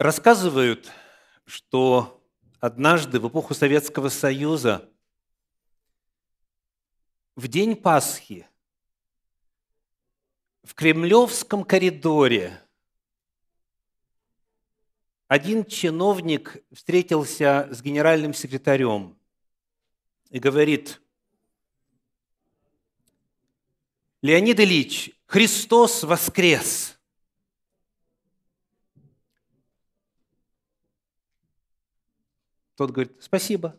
Рассказывают, что однажды в эпоху Советского Союза в день Пасхи в Кремлевском коридоре один чиновник встретился с генеральным секретарем и говорит, Леонид Ильич, Христос воскрес! Тот говорит, спасибо.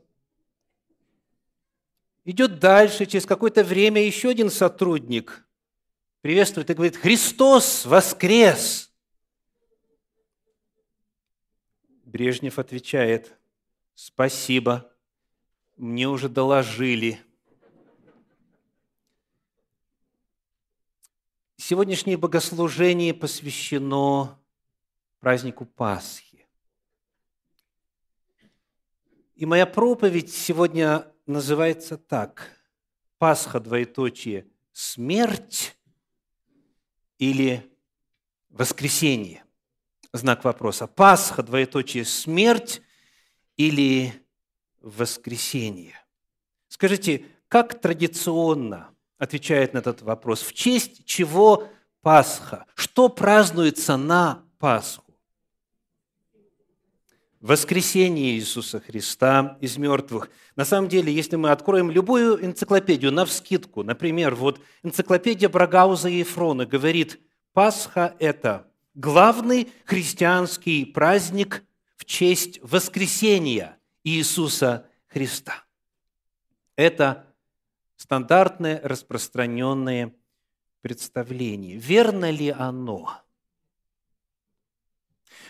Идет дальше, через какое-то время еще один сотрудник приветствует и говорит, Христос воскрес! Брежнев отвечает, спасибо, мне уже доложили. Сегодняшнее богослужение посвящено празднику Пасхи. И моя проповедь сегодня называется так. Пасха, двоеточие, смерть или воскресенье? Знак вопроса. Пасха, двоеточие, смерть или воскресенье? Скажите, как традиционно отвечает на этот вопрос? В честь чего Пасха? Что празднуется на Пасху? Воскресение Иисуса Христа из мертвых. На самом деле, если мы откроем любую энциклопедию на вскидку, например, вот энциклопедия Брагауза и Ефрона говорит, Пасха – это главный христианский праздник в честь воскресения Иисуса Христа. Это стандартное распространенное представление. Верно ли оно?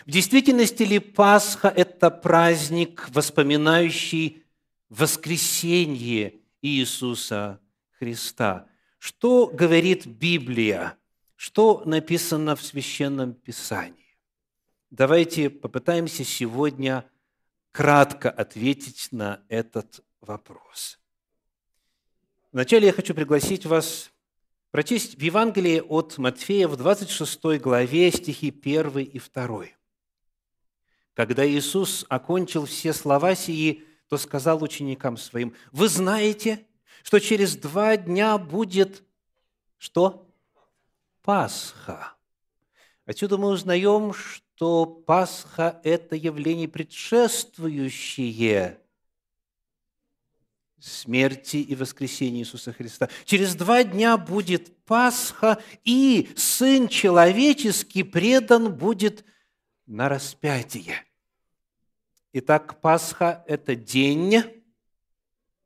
В действительности ли Пасха – это праздник, воспоминающий воскресение Иисуса Христа? Что говорит Библия? Что написано в Священном Писании? Давайте попытаемся сегодня кратко ответить на этот вопрос. Вначале я хочу пригласить вас прочесть в Евангелии от Матфея в 26 главе стихи 1 и 2. Когда Иисус окончил все слова сии, то сказал ученикам своим, «Вы знаете, что через два дня будет что? Пасха». Отсюда мы узнаем, что Пасха – это явление предшествующее смерти и воскресения Иисуса Христа. Через два дня будет Пасха, и Сын Человеческий предан будет на распятие. Итак, Пасха – это день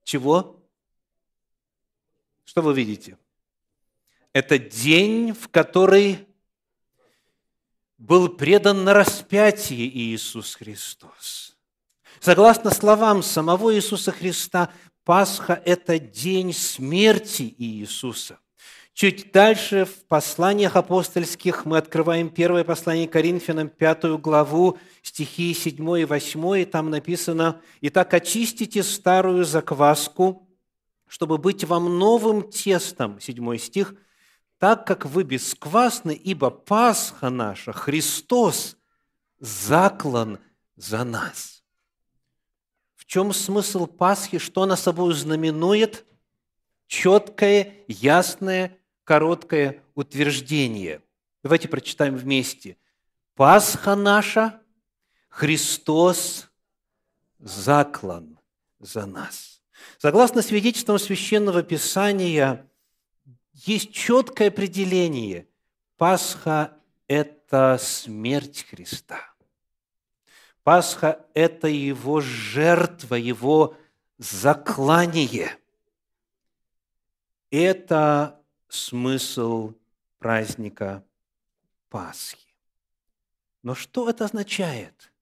чего? Что вы видите? Это день, в который был предан на распятие Иисус Христос. Согласно словам самого Иисуса Христа, Пасха – это день смерти Иисуса. Чуть дальше в посланиях апостольских мы открываем первое послание Коринфянам, пятую главу, стихи 7 и 8, и там написано «Итак, очистите старую закваску, чтобы быть вам новым тестом», седьмой стих, «так как вы бесквасны, ибо Пасха наша, Христос, заклан за нас». В чем смысл Пасхи? Что она собой знаменует? Четкое, ясное короткое утверждение. Давайте прочитаем вместе. Пасха наша, Христос заклан за нас. Согласно свидетельствам Священного Писания, есть четкое определение. Пасха – это смерть Христа. Пасха – это Его жертва, Его заклание. Это смысл праздника Пасхи. Но что это означает?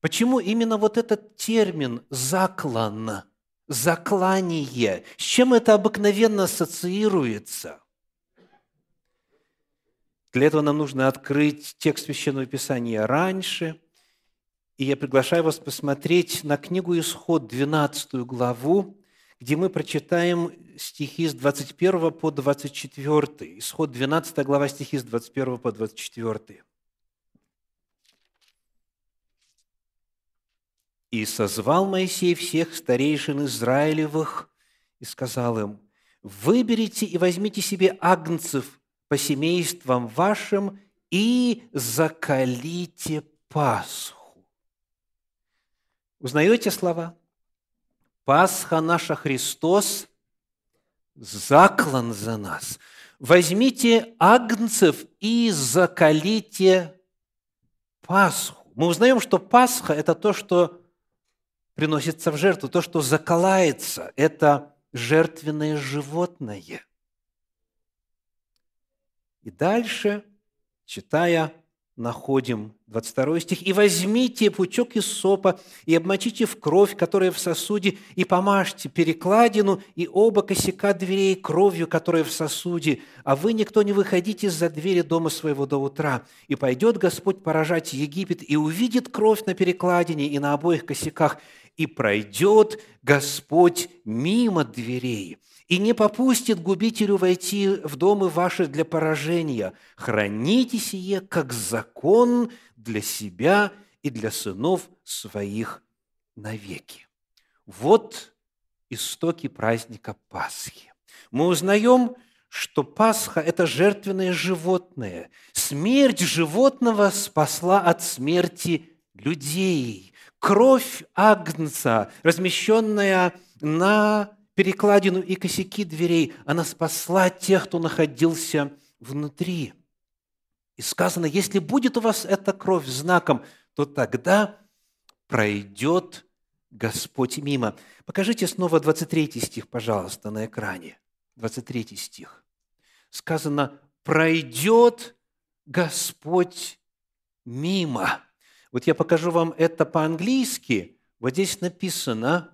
Почему именно вот этот термин «заклан», «заклание», с чем это обыкновенно ассоциируется? Для этого нам нужно открыть текст Священного Писания раньше, и я приглашаю вас посмотреть на книгу «Исход», 12 главу, где мы прочитаем стихи с 21 по 24. Исход 12 глава стихи с 21 по 24. И созвал Моисей всех старейшин Израилевых и сказал им, «Выберите и возьмите себе агнцев по семействам вашим и закалите Пасху». Узнаете слова? Пасха наша Христос заклан за нас. Возьмите агнцев и закалите Пасху. Мы узнаем, что Пасха – это то, что приносится в жертву, то, что заколается, это жертвенное животное. И дальше, читая находим 22 стих. «И возьмите пучок из сопа, и обмочите в кровь, которая в сосуде, и помажьте перекладину и оба косяка дверей кровью, которая в сосуде, а вы никто не выходите за двери дома своего до утра. И пойдет Господь поражать Египет, и увидит кровь на перекладине и на обоих косяках, и пройдет Господь мимо дверей» и не попустит губителю войти в домы ваши для поражения. Храните сие, как закон для себя и для сынов своих навеки». Вот истоки праздника Пасхи. Мы узнаем, что Пасха – это жертвенное животное. Смерть животного спасла от смерти людей. Кровь Агнца, размещенная на перекладину и косяки дверей. Она спасла тех, кто находился внутри. И сказано, если будет у вас эта кровь знаком, то тогда пройдет Господь мимо. Покажите снова 23 стих, пожалуйста, на экране. 23 стих. Сказано, пройдет Господь мимо. Вот я покажу вам это по-английски. Вот здесь написано,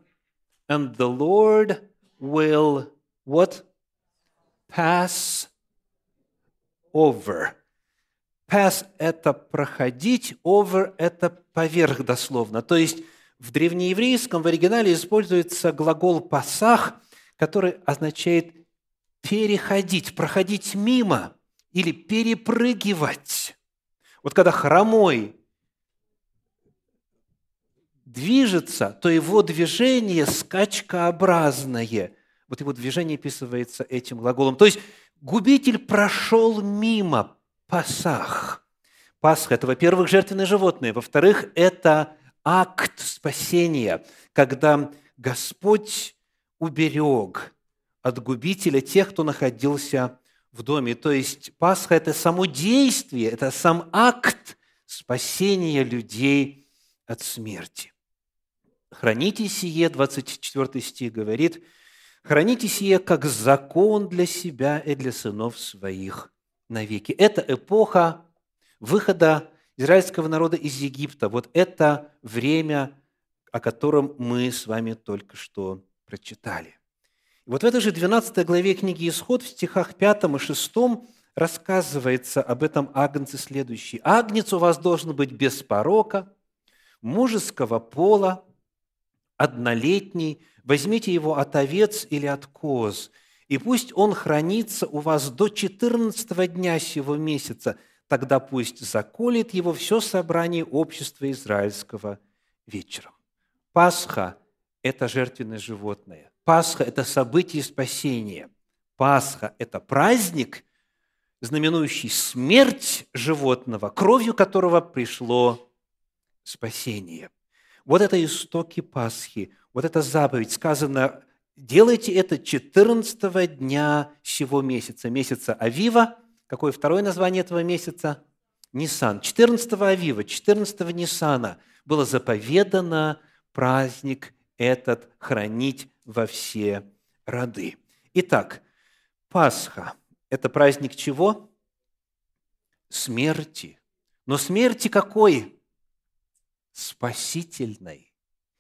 and the Lord will what? Pass over. Pass – это проходить, over – это поверх дословно. То есть в древнееврейском, в оригинале используется глагол «пасах», который означает переходить, проходить мимо или перепрыгивать. Вот когда хромой движется, то его движение скачкообразное. Вот его движение описывается этим глаголом. То есть губитель прошел мимо Пасах. Пасха – это, во-первых, жертвенное животное. Во-вторых, это акт спасения, когда Господь уберег от губителя тех, кто находился в доме. То есть Пасха – это само действие, это сам акт спасения людей от смерти. «Храните сие», 24 стих говорит, «Храните сие, как закон для себя и для сынов своих навеки». Это эпоха выхода израильского народа из Египта. Вот это время, о котором мы с вами только что прочитали. Вот в этой же 12 главе книги «Исход» в стихах 5 и 6 рассказывается об этом агнце следующий. «Агнец у вас должен быть без порока, мужеского пола, однолетний, возьмите его от овец или от коз, и пусть он хранится у вас до 14 дня сего месяца, тогда пусть заколет его все собрание общества израильского вечером. Пасха – это жертвенное животное. Пасха – это событие спасения. Пасха – это праздник, знаменующий смерть животного, кровью которого пришло спасение – вот это истоки Пасхи, вот эта заповедь, сказано, делайте это 14 дня сего месяца, месяца Авива. Какое второе название этого месяца? Нисан. 14 Авива, 14 Нисана было заповедано праздник этот хранить во все роды. Итак, Пасха – это праздник чего? Смерти. Но смерти какой? Спасительной,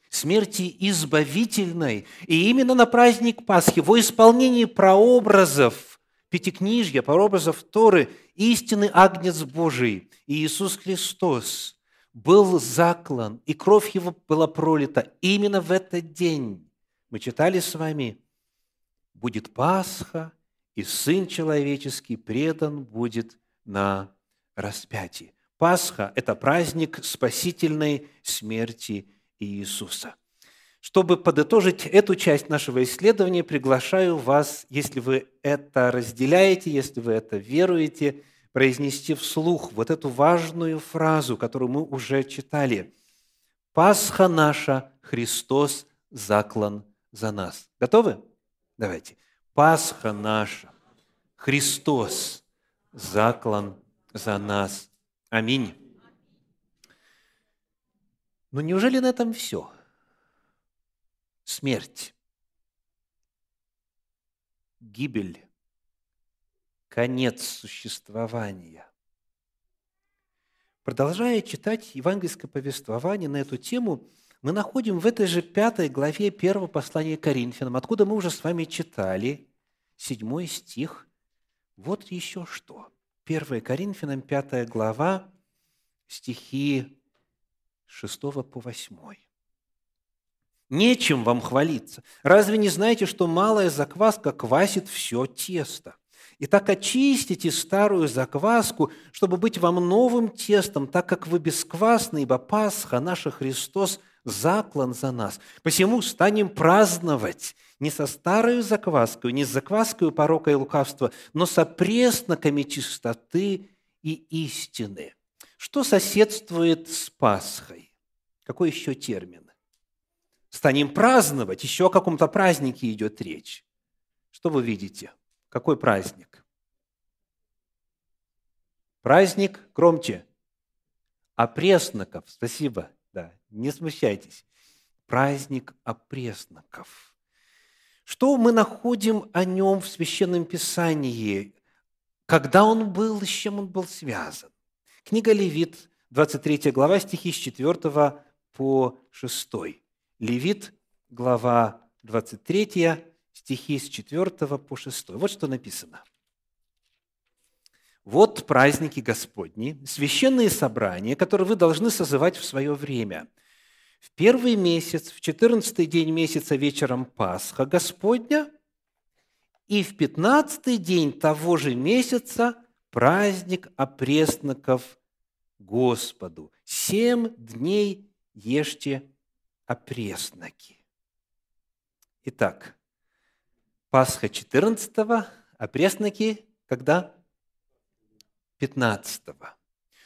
смерти избавительной. И именно на праздник Пасхи, во исполнении прообразов Пятикнижья, прообразов Торы, истинный Агнец Божий, Иисус Христос, был заклан, и кровь Его была пролита именно в этот день. Мы читали с вами, будет Пасха, и Сын Человеческий предан будет на распятии. Пасха – это праздник спасительной смерти Иисуса. Чтобы подытожить эту часть нашего исследования, приглашаю вас, если вы это разделяете, если вы это веруете, произнести вслух вот эту важную фразу, которую мы уже читали. «Пасха наша, Христос заклан за нас». Готовы? Давайте. «Пасха наша, Христос заклан за нас». Аминь. Но неужели на этом все? Смерть, гибель, конец существования. Продолжая читать евангельское повествование на эту тему, мы находим в этой же пятой главе первого послания Коринфянам, откуда мы уже с вами читали, седьмой стих, вот еще что. 1 Коринфянам, пятая глава, стихи 6 по 8. Нечем вам хвалиться. Разве не знаете, что малая закваска квасит все тесто? Итак, очистите старую закваску, чтобы быть вам новым тестом, так как вы бесквасны, ибо Пасха, наша Христос, заклан за нас. Посему станем праздновать не со старой закваской, не с закваской порока и лукавства, но со пресноками чистоты и истины. Что соседствует с Пасхой? Какой еще термин? Станем праздновать. Еще о каком-то празднике идет речь. Что вы видите? Какой праздник? Праздник громче. Опресноков. Спасибо. Не смущайтесь. Праздник опресноков. Что мы находим о нем в Священном Писании? Когда он был, с чем он был связан? Книга Левит, 23 глава, стихи с 4 по 6. Левит, глава 23, стихи с 4 по 6. Вот что написано. «Вот праздники Господни, священные собрания, которые вы должны созывать в свое время. В первый месяц, в четырнадцатый день месяца вечером Пасха Господня, и в пятнадцатый день того же месяца праздник опресноков Господу. Семь дней ешьте опресноки». Итак, Пасха 14-го, а пресноки когда? 15-го.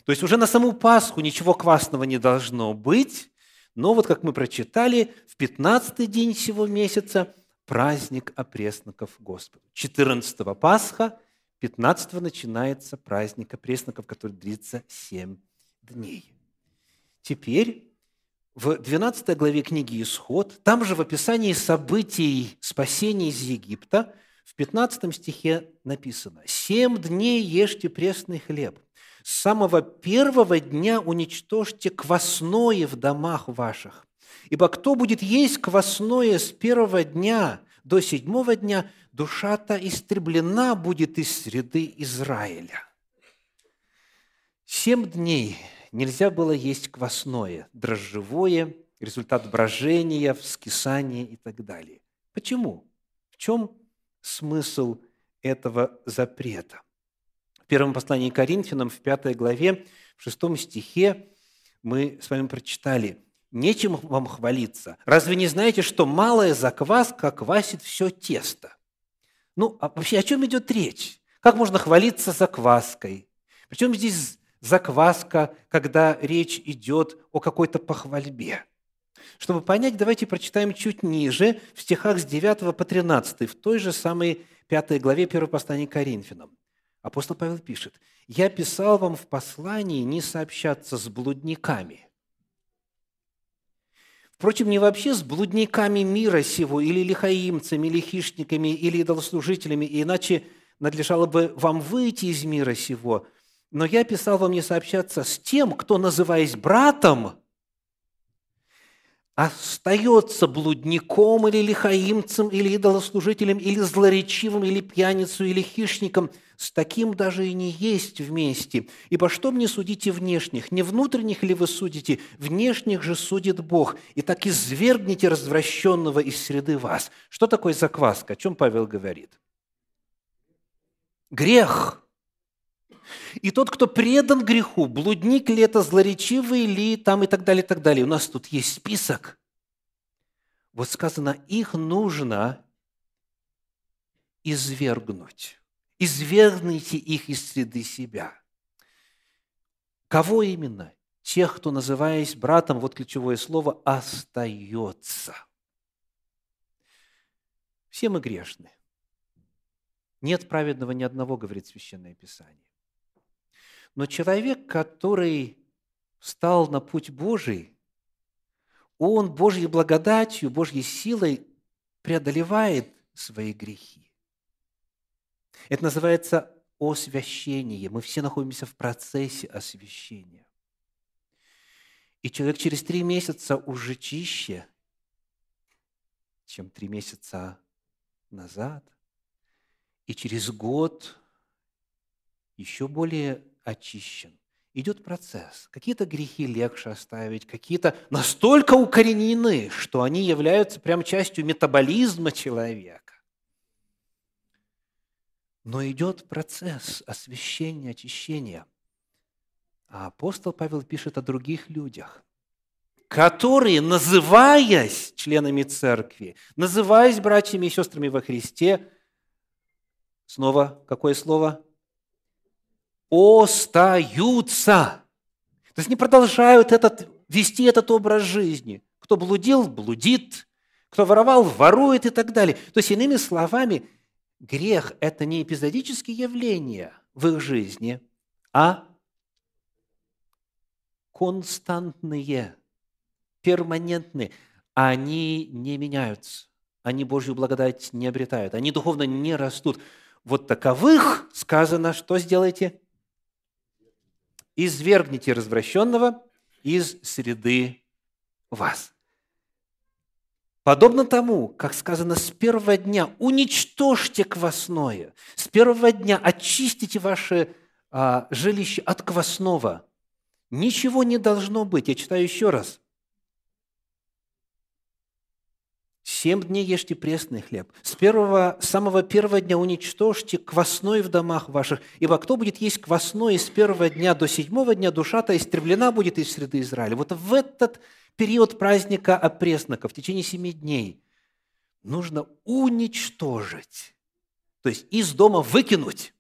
То есть уже на саму Пасху ничего квасного не должно быть, но вот как мы прочитали, в 15-й день всего месяца праздник опресноков Господу. 14-го Пасха, 15-го начинается праздник опресноков, который длится 7 дней. Теперь в 12 главе книги «Исход», там же в описании событий спасения из Египта, в 15 стихе написано «Семь дней ешьте пресный хлеб, с самого первого дня уничтожьте квасное в домах ваших, ибо кто будет есть квасное с первого дня до седьмого дня, душа-то истреблена будет из среды Израиля». Семь дней нельзя было есть квасное, дрожжевое, результат брожения, вскисания и так далее. Почему? В чем смысл этого запрета? В первом послании Коринфянам, в пятой главе, в шестом стихе мы с вами прочитали «Нечем вам хвалиться. Разве не знаете, что малая закваска квасит все тесто?» Ну, а вообще о чем идет речь? Как можно хвалиться закваской? Причем здесь закваска, когда речь идет о какой-то похвальбе. Чтобы понять, давайте прочитаем чуть ниже, в стихах с 9 по 13, в той же самой 5 главе 1 послания Коринфянам. Апостол Павел пишет, «Я писал вам в послании не сообщаться с блудниками». Впрочем, не вообще с блудниками мира сего, или лихаимцами, или хищниками, или идолослужителями, иначе надлежало бы вам выйти из мира сего – но я писал вам не сообщаться с тем, кто, называясь братом, остается блудником или лихаимцем, или идолослужителем, или злоречивым, или пьяницей, или хищником. С таким даже и не есть вместе. Ибо что мне судите внешних? Не внутренних ли вы судите? Внешних же судит Бог. И так извергните развращенного из среды вас. Что такое закваска? О чем Павел говорит? Грех – И тот, кто предан греху, блудник ли это, злоречивый ли, там и так далее, и так далее. У нас тут есть список. Вот сказано, их нужно извергнуть. Извергните их из среды себя. Кого именно? Тех, кто, называясь братом, вот ключевое слово, остается. Все мы грешны. Нет праведного ни одного, говорит Священное Писание. Но человек, который встал на путь Божий, он Божьей благодатью, Божьей силой преодолевает свои грехи. Это называется освящение. Мы все находимся в процессе освящения. И человек через три месяца уже чище, чем три месяца назад. И через год еще более очищен. Идет процесс. Какие-то грехи легче оставить, какие-то настолько укоренены, что они являются прям частью метаболизма человека. Но идет процесс освящения, очищения. А апостол Павел пишет о других людях, которые, называясь членами церкви, называясь братьями и сестрами во Христе, снова какое слово? Остаются. То есть не продолжают этот, вести этот образ жизни. Кто блудил, блудит. Кто воровал, ворует и так далее. То есть, иными словами, грех – это не эпизодические явления в их жизни, а константные, перманентные. Они не меняются, они Божью благодать не обретают, они духовно не растут. Вот таковых сказано, что сделайте? Извергните развращенного из среды вас. Подобно тому, как сказано, с первого дня уничтожьте квасное, с первого дня очистите ваше а, жилище от квасного. Ничего не должно быть. Я читаю еще раз. Семь дней ешьте пресный хлеб. С первого, самого первого дня уничтожьте квасной в домах ваших, ибо кто будет есть квасной с первого дня до седьмого дня, душа-то истреблена будет из среды Израиля. Вот в этот период праздника опресноков, в течение семи дней, нужно уничтожить, то есть из дома выкинуть.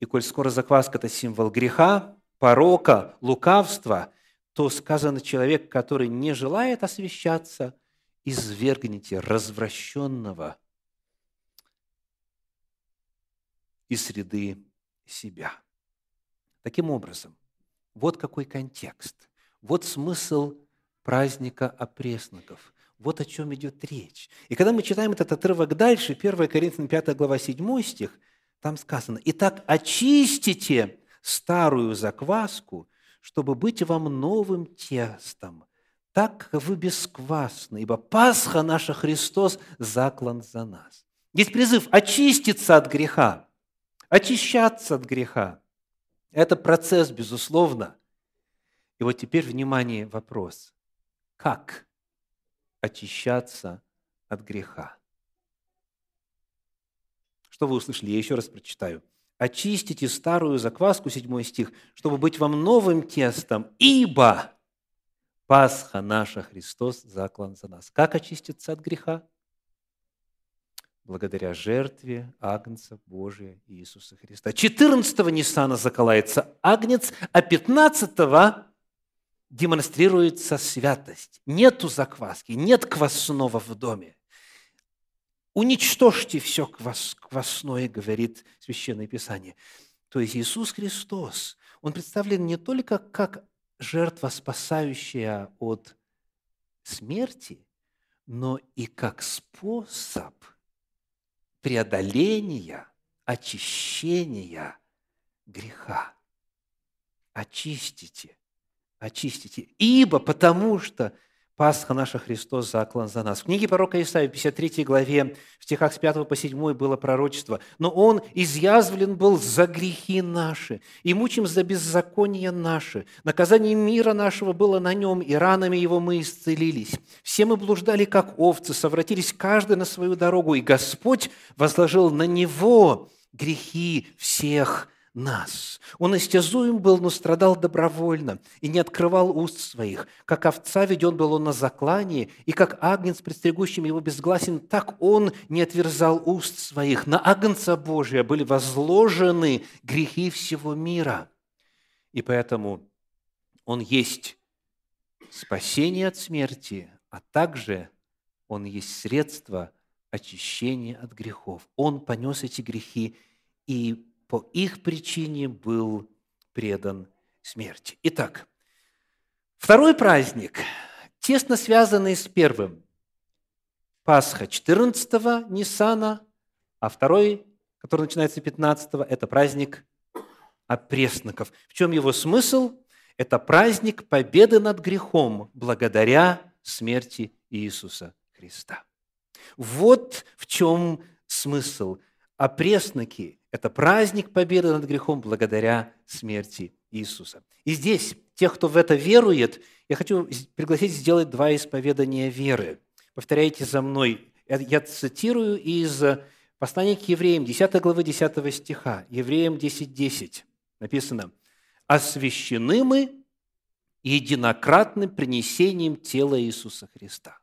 И коль скоро закваска – это символ греха, порока, лукавства, то сказано человек, который не желает освящаться, извергните развращенного из среды себя. Таким образом, вот какой контекст. Вот смысл праздника опресноков. Вот о чем идет речь. И когда мы читаем этот отрывок дальше, 1 Коринфянам 5 глава 7 стих, там сказано, «Итак, очистите старую закваску, чтобы быть вам новым тестом, как вы бесквасны, ибо Пасха наша Христос заклан за нас». Есть призыв очиститься от греха, очищаться от греха. Это процесс, безусловно, и вот теперь, внимание, вопрос. Как очищаться от греха? Что вы услышали? Я еще раз прочитаю. «Очистите старую закваску», 7 стих, «чтобы быть вам новым тестом, ибо Пасха наша Христос заклан за нас». Как очиститься от греха? Благодаря жертве Агнца Божия Иисуса Христа. 14-го Ниссана заколается Агнец, а 15-го демонстрируется святость. Нету закваски, нет квасного в доме. Уничтожьте все квас, квасное, говорит Священное Писание. То есть Иисус Христос, Он представлен не только как жертва, спасающая от смерти, но и как способ преодоления, очищения греха. Очистите очистите. Ибо потому что Пасха наша Христос заклан за нас. В книге пророка Исаия, 53 главе, в стихах с 5 по 7 было пророчество. «Но Он изъязвлен был за грехи наши, и мучим за беззаконие наши. Наказание мира нашего было на Нем, и ранами Его мы исцелились. Все мы блуждали, как овцы, совратились каждый на свою дорогу, и Господь возложил на Него грехи всех нас. Он истязуем был, но страдал добровольно и не открывал уст своих. Как овца веден был он на заклание, и как агнец, предстерегущим его безгласен, так он не отверзал уст своих. На агнца Божия были возложены грехи всего мира. И поэтому он есть спасение от смерти, а также он есть средство очищения от грехов. Он понес эти грехи и по их причине был предан смерти. Итак, второй праздник, тесно связанный с первым. Пасха 14-го Ниссана, а второй, который начинается 15-го, это праздник опресноков. В чем его смысл? Это праздник победы над грехом благодаря смерти Иисуса Христа. Вот в чем смысл. Опресноки – это праздник победы над грехом благодаря смерти Иисуса. И здесь, тех, кто в это верует, я хочу пригласить сделать два исповедания веры. Повторяйте за мной. Я цитирую из послания к евреям, 10 главы 10 стиха, евреям 10.10. 10. Написано, «Освящены мы единократным принесением тела Иисуса Христа».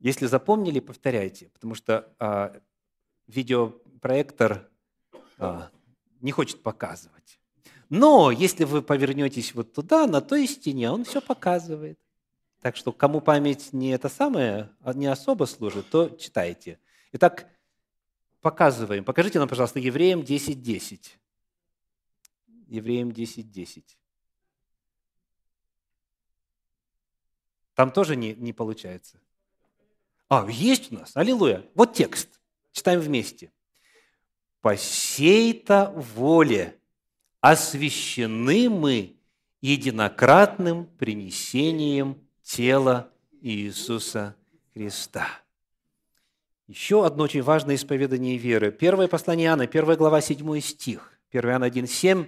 Если запомнили, повторяйте, потому что а, видеопроектор а, не хочет показывать. Но если вы повернетесь вот туда, на той стене, он все показывает. Так что кому память не это самое, а не особо служит, то читайте. Итак, показываем. Покажите нам, пожалуйста, Евреям 10.10. 10. Евреям 10.10. 10. Там тоже не, не получается. А, есть у нас, аллилуйя. Вот текст. Читаем вместе. «По сей-то воле освящены мы единократным принесением тела Иисуса Христа». Еще одно очень важное исповедание веры. Первое послание Иоанна, первая глава, 7 стих. 1 Иоанна 1, 7.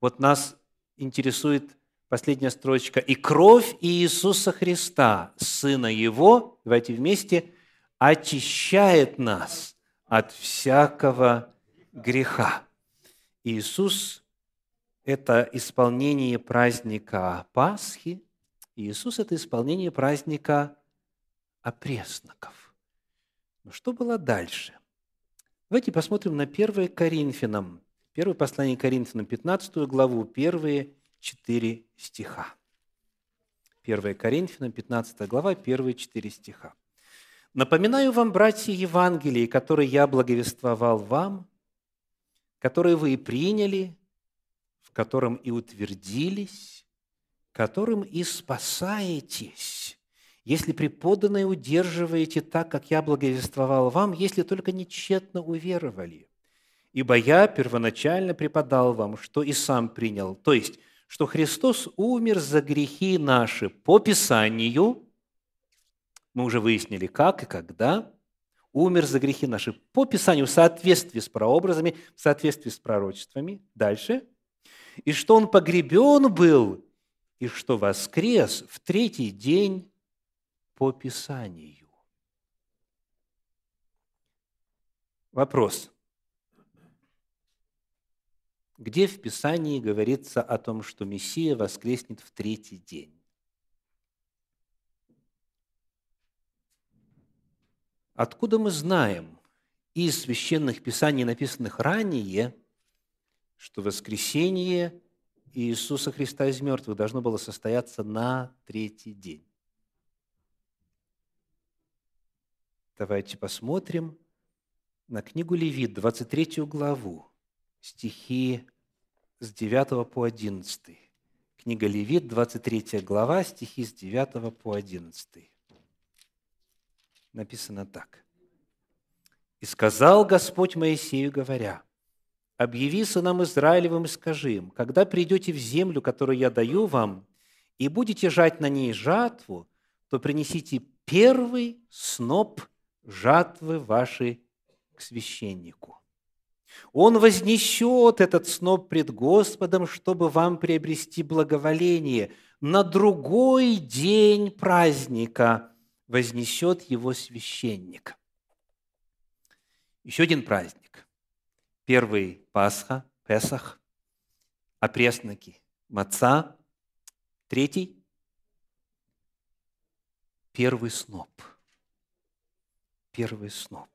Вот нас интересует последняя строчка. «И кровь Иисуса Христа, Сына Его, давайте вместе, очищает нас от всякого греха». Иисус – это исполнение праздника Пасхи, Иисус – это исполнение праздника опресноков. Но что было дальше? Давайте посмотрим на 1 Коринфянам, первое послание Коринфянам, 15 главу, первые четыре стиха. 1 Коринфянам, 15 глава, первые четыре стиха. Напоминаю вам, братья, Евангелие, которые я благовествовал вам, которые вы и приняли, в котором и утвердились, которым и спасаетесь, если преподанное удерживаете так, как я благовествовал вам, если только нечетно уверовали. Ибо я первоначально преподал вам, что и сам принял, то есть, что Христос умер за грехи наши по Писанию, мы уже выяснили, как и когда, умер за грехи наши по Писанию в соответствии с прообразами, в соответствии с пророчествами. Дальше. И что Он погребен был, и что воскрес в третий день по Писанию. Вопрос. Где в Писании говорится о том, что Мессия воскреснет в третий день? Откуда мы знаем из священных писаний, написанных ранее, что воскресение Иисуса Христа из мертвых должно было состояться на третий день? Давайте посмотрим на книгу Левит, 23 главу, стихи с 9 по 11. Книга Левит, 23 глава, стихи с 9 по 11 написано так. «И сказал Господь Моисею, говоря, «Объяви сынам Израилевым и скажи им, когда придете в землю, которую я даю вам, и будете жать на ней жатву, то принесите первый сноп жатвы вашей к священнику. Он вознесет этот сноп пред Господом, чтобы вам приобрести благоволение на другой день праздника – вознесет его священник. Еще один праздник. Первый Пасха, Песах, опресноки, маца. Третий – первый сноп. Первый сноп.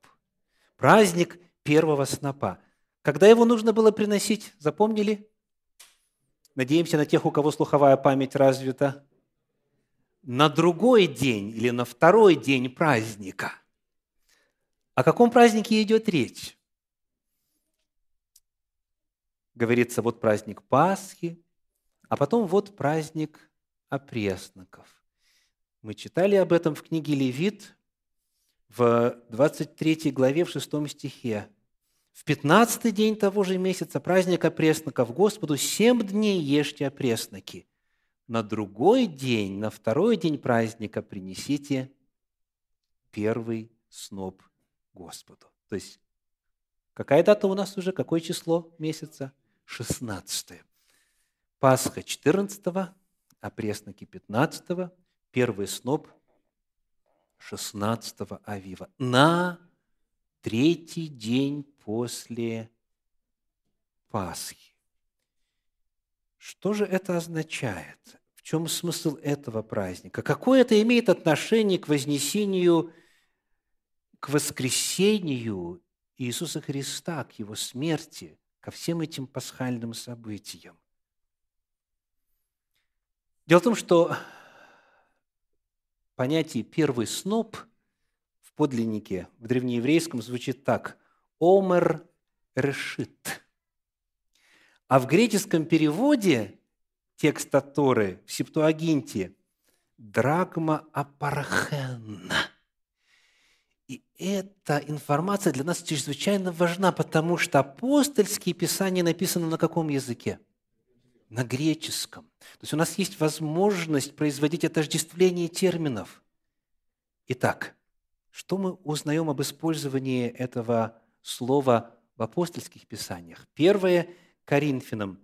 Праздник первого снопа. Когда его нужно было приносить, запомнили? Надеемся на тех, у кого слуховая память развита. На другой день или на второй день праздника. О каком празднике идет речь? Говорится, вот праздник Пасхи, а потом вот праздник опресноков. Мы читали об этом в книге Левит в 23 главе, в 6 стихе. В пятнадцатый день того же месяца праздника опресноков Господу семь дней ешьте опресноки. На другой день, на второй день праздника принесите первый сноп Господу. То есть, какая дата у нас уже? Какое число месяца? 16. Пасха 14, опресноки 15, первый сноп 16 Авива. На третий день после Пасхи. Что же это означает? В чем смысл этого праздника? Какое это имеет отношение к вознесению, к воскресению Иисуса Христа, к Его смерти, ко всем этим пасхальным событиям? Дело в том, что понятие «первый сноп» в подлиннике, в древнееврейском звучит так «омер решит». А в греческом переводе текста Торы в Септуагинте «драгма апархен». И эта информация для нас чрезвычайно важна, потому что апостольские писания написаны на каком языке? На греческом. То есть у нас есть возможность производить отождествление терминов. Итак, что мы узнаем об использовании этого слова в апостольских писаниях? Первое Коринфянам,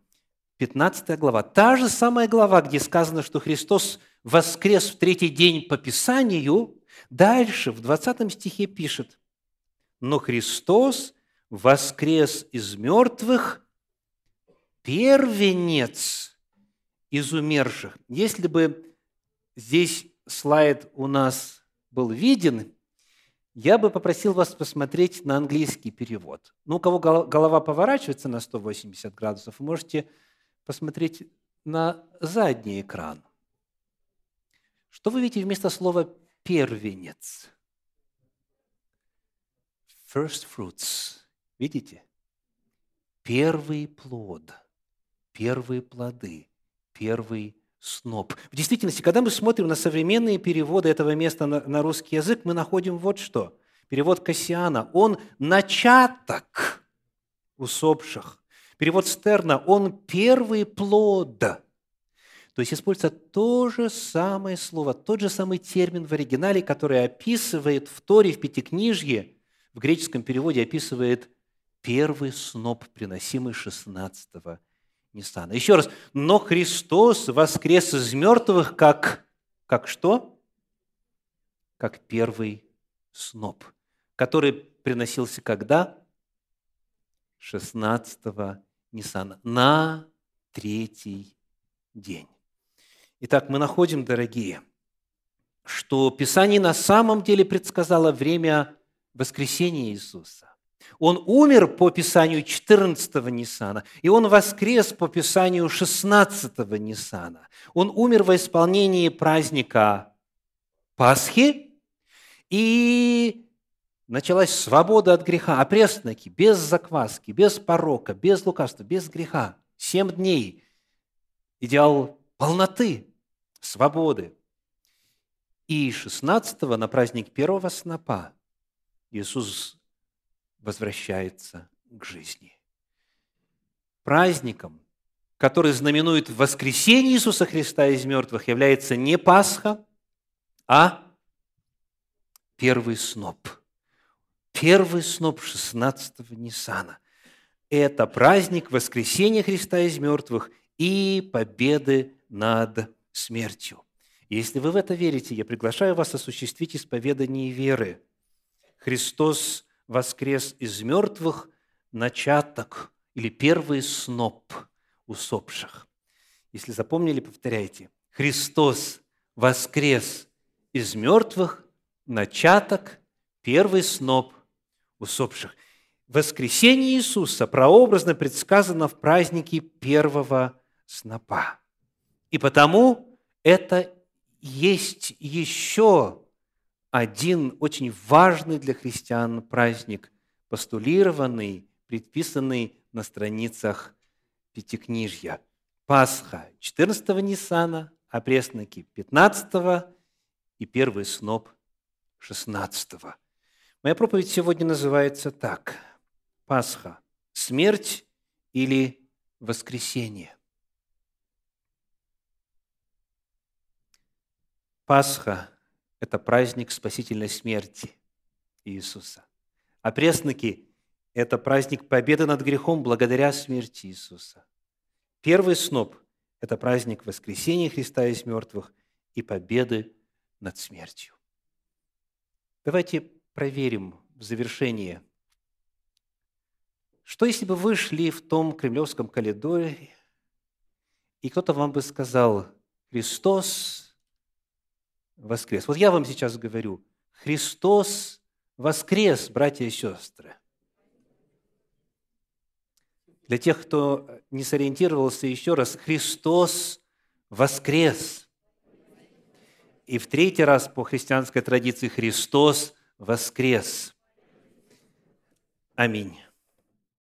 15 глава. Та же самая глава, где сказано, что Христос воскрес в третий день по Писанию, дальше в 20 стихе пишет, «Но Христос воскрес из мертвых, первенец из умерших». Если бы здесь слайд у нас был виден, я бы попросил вас посмотреть на английский перевод. Ну, у кого голова поворачивается на 180 градусов, вы можете посмотреть на задний экран. Что вы видите вместо слова «первенец»? First fruits. Видите? Первый плод, первые плоды, первый сноп. В действительности, когда мы смотрим на современные переводы этого места на, на русский язык, мы находим вот что. Перевод Кассиана. Он начаток усопших. Перевод Стерна. Он первый плод. То есть используется то же самое слово, тот же самый термин в оригинале, который описывает в Торе, в Пятикнижье, в греческом переводе описывает первый сноп, приносимый 16 Ниссана. Еще раз, но Христос воскрес из мертвых как, как что? Как первый сноп, который приносился когда? 16 Ниссана, на третий день. Итак, мы находим, дорогие, что Писание на самом деле предсказало время воскресения Иисуса. Он умер по Писанию 14-го Ниссана, и он воскрес по Писанию 16-го Ниссана. Он умер во исполнении праздника Пасхи, и началась свобода от греха, опресноки, без закваски, без порока, без лукавства, без греха. Семь дней. Идеал полноты, свободы. И 16-го на праздник первого снопа Иисус возвращается к жизни. Праздником, который знаменует воскресение Иисуса Христа из мертвых, является не Пасха, а первый сноп. Первый сноп 16-го Ниссана. Это праздник воскресения Христа из мертвых и победы над смертью. Если вы в это верите, я приглашаю вас осуществить исповедание веры. Христос воскрес из мертвых, начаток или первый сноп усопших. Если запомнили, повторяйте. Христос воскрес из мертвых, начаток, первый сноп усопших. Воскресение Иисуса прообразно предсказано в празднике первого снопа. И потому это есть еще один очень важный для христиан праздник, постулированный, предписанный на страницах Пятикнижья. Пасха 14 Ниссана, а пресноки 15 и первый сноп 16 -го. Моя проповедь сегодня называется так. Пасха – смерть или воскресение. Пасха – это праздник спасительной смерти Иисуса. А пресноки – это праздник победы над грехом благодаря смерти Иисуса. Первый сноп – это праздник воскресения Христа из мертвых и победы над смертью. Давайте проверим в завершение, что если бы вы шли в том кремлевском коридоре, и кто-то вам бы сказал, Христос воскрес. Вот я вам сейчас говорю, Христос воскрес, братья и сестры. Для тех, кто не сориентировался еще раз, Христос воскрес. И в третий раз по христианской традиции Христос воскрес. Аминь.